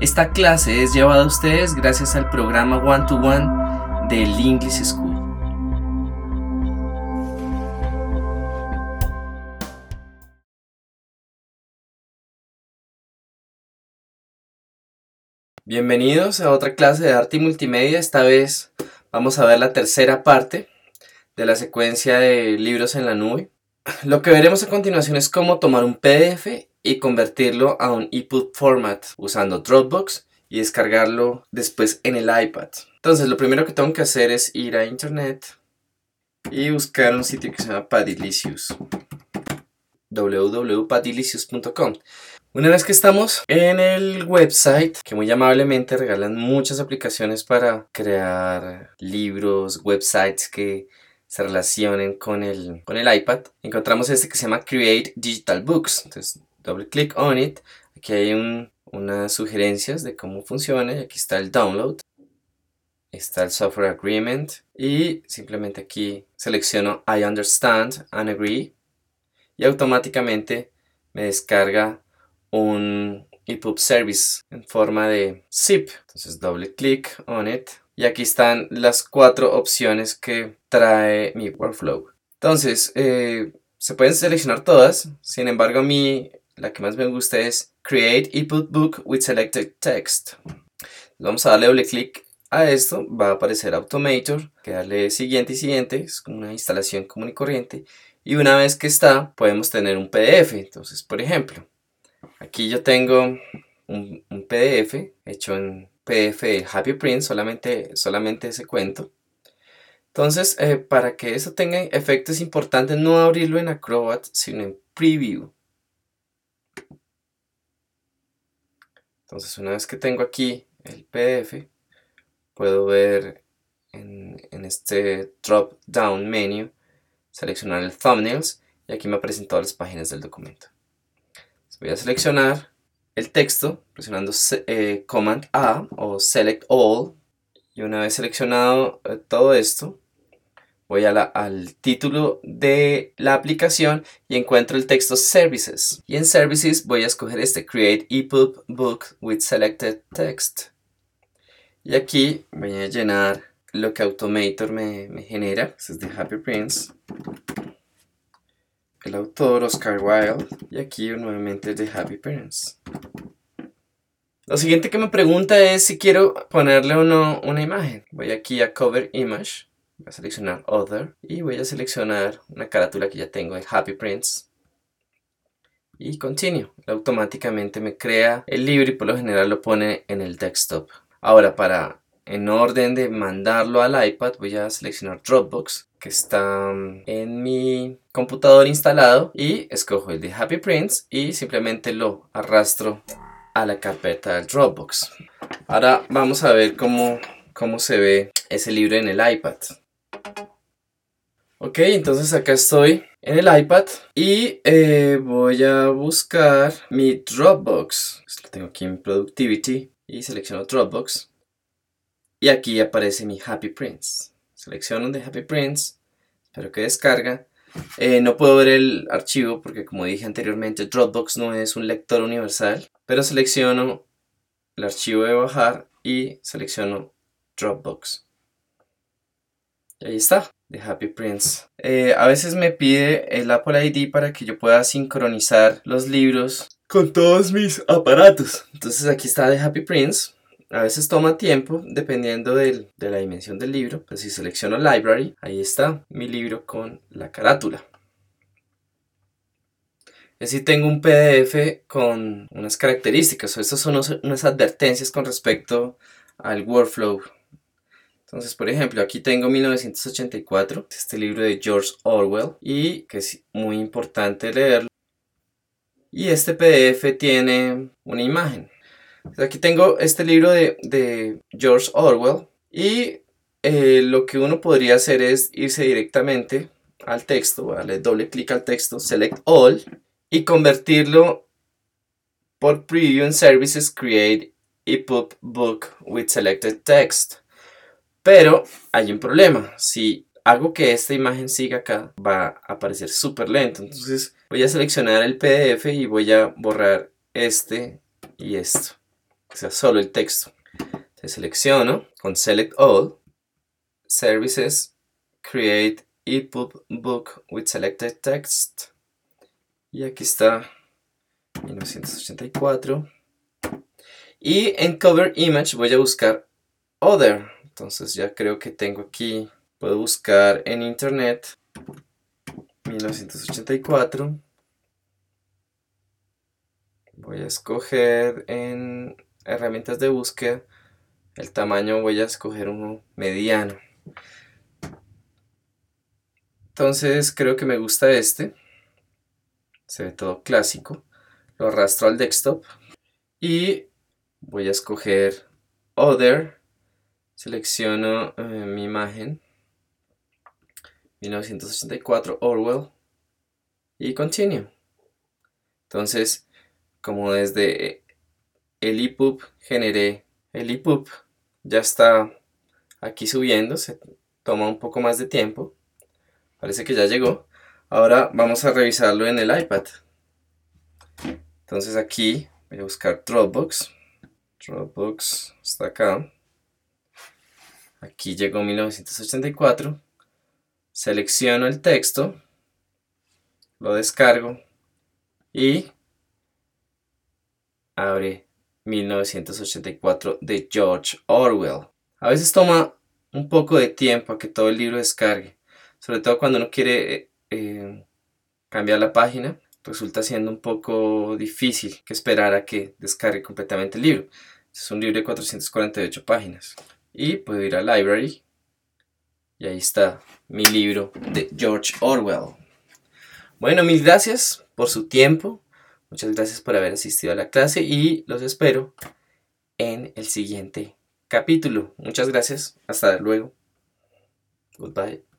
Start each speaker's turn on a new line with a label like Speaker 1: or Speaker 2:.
Speaker 1: Esta clase es llevada a ustedes gracias al programa One to One del English School. Bienvenidos a otra clase de arte y multimedia. Esta vez vamos a ver la tercera parte de la secuencia de libros en la nube. Lo que veremos a continuación es cómo tomar un PDF y convertirlo a un EPUB format usando Dropbox y descargarlo después en el iPad. Entonces lo primero que tengo que hacer es ir a internet y buscar un sitio que se llama Padilicious www.padilicious.com una vez que estamos en el website, que muy amablemente regalan muchas aplicaciones para crear libros, websites que se relacionen con el, con el iPad, encontramos este que se llama Create Digital Books. Entonces, doble clic on it. Aquí hay unas sugerencias de cómo funciona y aquí está el download. Está el software agreement y simplemente aquí selecciono I understand and agree y automáticamente me descarga un EPUB service en forma de zip. Entonces doble clic on it. Y aquí están las cuatro opciones que trae mi workflow. Entonces, eh, se pueden seleccionar todas. Sin embargo, a la que más me gusta es Create EPUB Book with Selected Text. Vamos a darle doble clic a esto. Va a aparecer Automator. Que darle siguiente y siguiente. Es una instalación común y corriente. Y una vez que está, podemos tener un PDF. Entonces, por ejemplo, Aquí yo tengo un, PDF hecho en PDF de Happy Print, solamente, solamente ese cuento. Entonces, eh, para que eso tenga efecto es importante no abrirlo en Acrobat, sino en Preview. Entonces, una vez que tengo aquí el PDF, puedo ver en, este drop down menu, seleccionar el thumbnails y aquí me aparecen todas las páginas del documento. Voy a seleccionar el texto presionando eh, Command A o Select All. Y una vez seleccionado eh, todo esto, voy al título de la aplicación y encuentro el texto Services. Y en Services voy a escoger este Create EPUB Book with Selected Text. Y aquí voy a llenar lo que Automator me, me genera. Este es de Happy Prince el autor Oscar Wilde y aquí nuevamente de Happy Parents. Lo siguiente que me pregunta es si quiero ponerle o no una imagen. Voy aquí a Cover Image, voy a seleccionar Other y voy a seleccionar una carátula que ya tengo de Happy Prince. Y Continue. Automáticamente me crea el libro y por lo general lo pone en el desktop. Ahora para en orden de mandarlo al iPad voy a seleccionar Dropbox que está mm, en mi computador instalado y escojo el de Happy Prints y simplemente lo arrastro a la carpeta del Dropbox. Ahora vamos a ver cómo, cómo se ve ese libro en el iPad. Ok, entonces acá estoy en el iPad y eh, voy a buscar mi Dropbox. Lo tengo aquí en Productivity y selecciono Dropbox. Y aquí aparece mi Happy Prints. Selecciono de Happy Prints, espero que descarga. Eh, no puedo ver el archivo porque como dije anteriormente Dropbox no es un lector universal, pero selecciono el archivo de bajar y selecciono Dropbox. Y ahí está, de Happy Prints. Eh, a veces me pide el Apple ID para que yo pueda sincronizar los libros con todos mis aparatos. Entonces aquí está de Happy Prints. A veces toma tiempo dependiendo de la dimensión del libro. Pero si selecciono Library, ahí está mi libro con la carátula. Decir, tengo un PDF con unas características. O estas son unas advertencias con respecto al workflow. Entonces, por ejemplo, aquí tengo 1984, este libro de George Orwell, y que es muy importante leerlo. Y este PDF tiene una imagen. Aquí tengo este libro de, George Orwell y eh, lo que uno podría hacer es irse directamente al texto, darle doble clic al texto, select all y convertirlo por preview en services create EPUB book with selected text. Pero hay un problema. Si hago que esta imagen siga acá, va a aparecer súper lento. Entonces voy a seleccionar el PDF y voy a borrar este y esto. que sea solo el texto. Entonces selecciono con Select All, Services, Create EPUB Book with Selected Text. Y aquí está 1984. Y en Cover Image voy a buscar Other. Entonces ya creo que tengo aquí, puedo buscar en internet 1984. Voy a escoger en herramientas de búsqueda el tamaño voy a escoger uno mediano. Entonces creo que me gusta este. Se ve todo clásico. Lo arrastro al desktop. Y voy a escoger other selecciono eh, mi imagen 1984 Orwell y continue entonces como desde el EPUB generé el EPUB ya está aquí subiendo, se toma un poco más de tiempo. Parece que ya llegó. Ahora vamos a revisarlo en el iPad. Entonces aquí voy a buscar Dropbox. Dropbox está acá. Aquí llegó 1984. Selecciono el texto. Lo descargo. Y abre 1984 de George Orwell. A veces toma un poco de tiempo a que todo el libro descargue, sobre todo cuando uno quiere eh, cambiar la página, resulta siendo un poco difícil que esperar a que descargue completamente el libro. Es un libro de 448 páginas. Y puedo ir a Library y ahí está mi libro de George Orwell. Bueno, mil gracias por su tiempo. Muchas gracias por haber asistido a la clase y los espero en el siguiente capítulo. Muchas gracias. Hasta luego. Goodbye.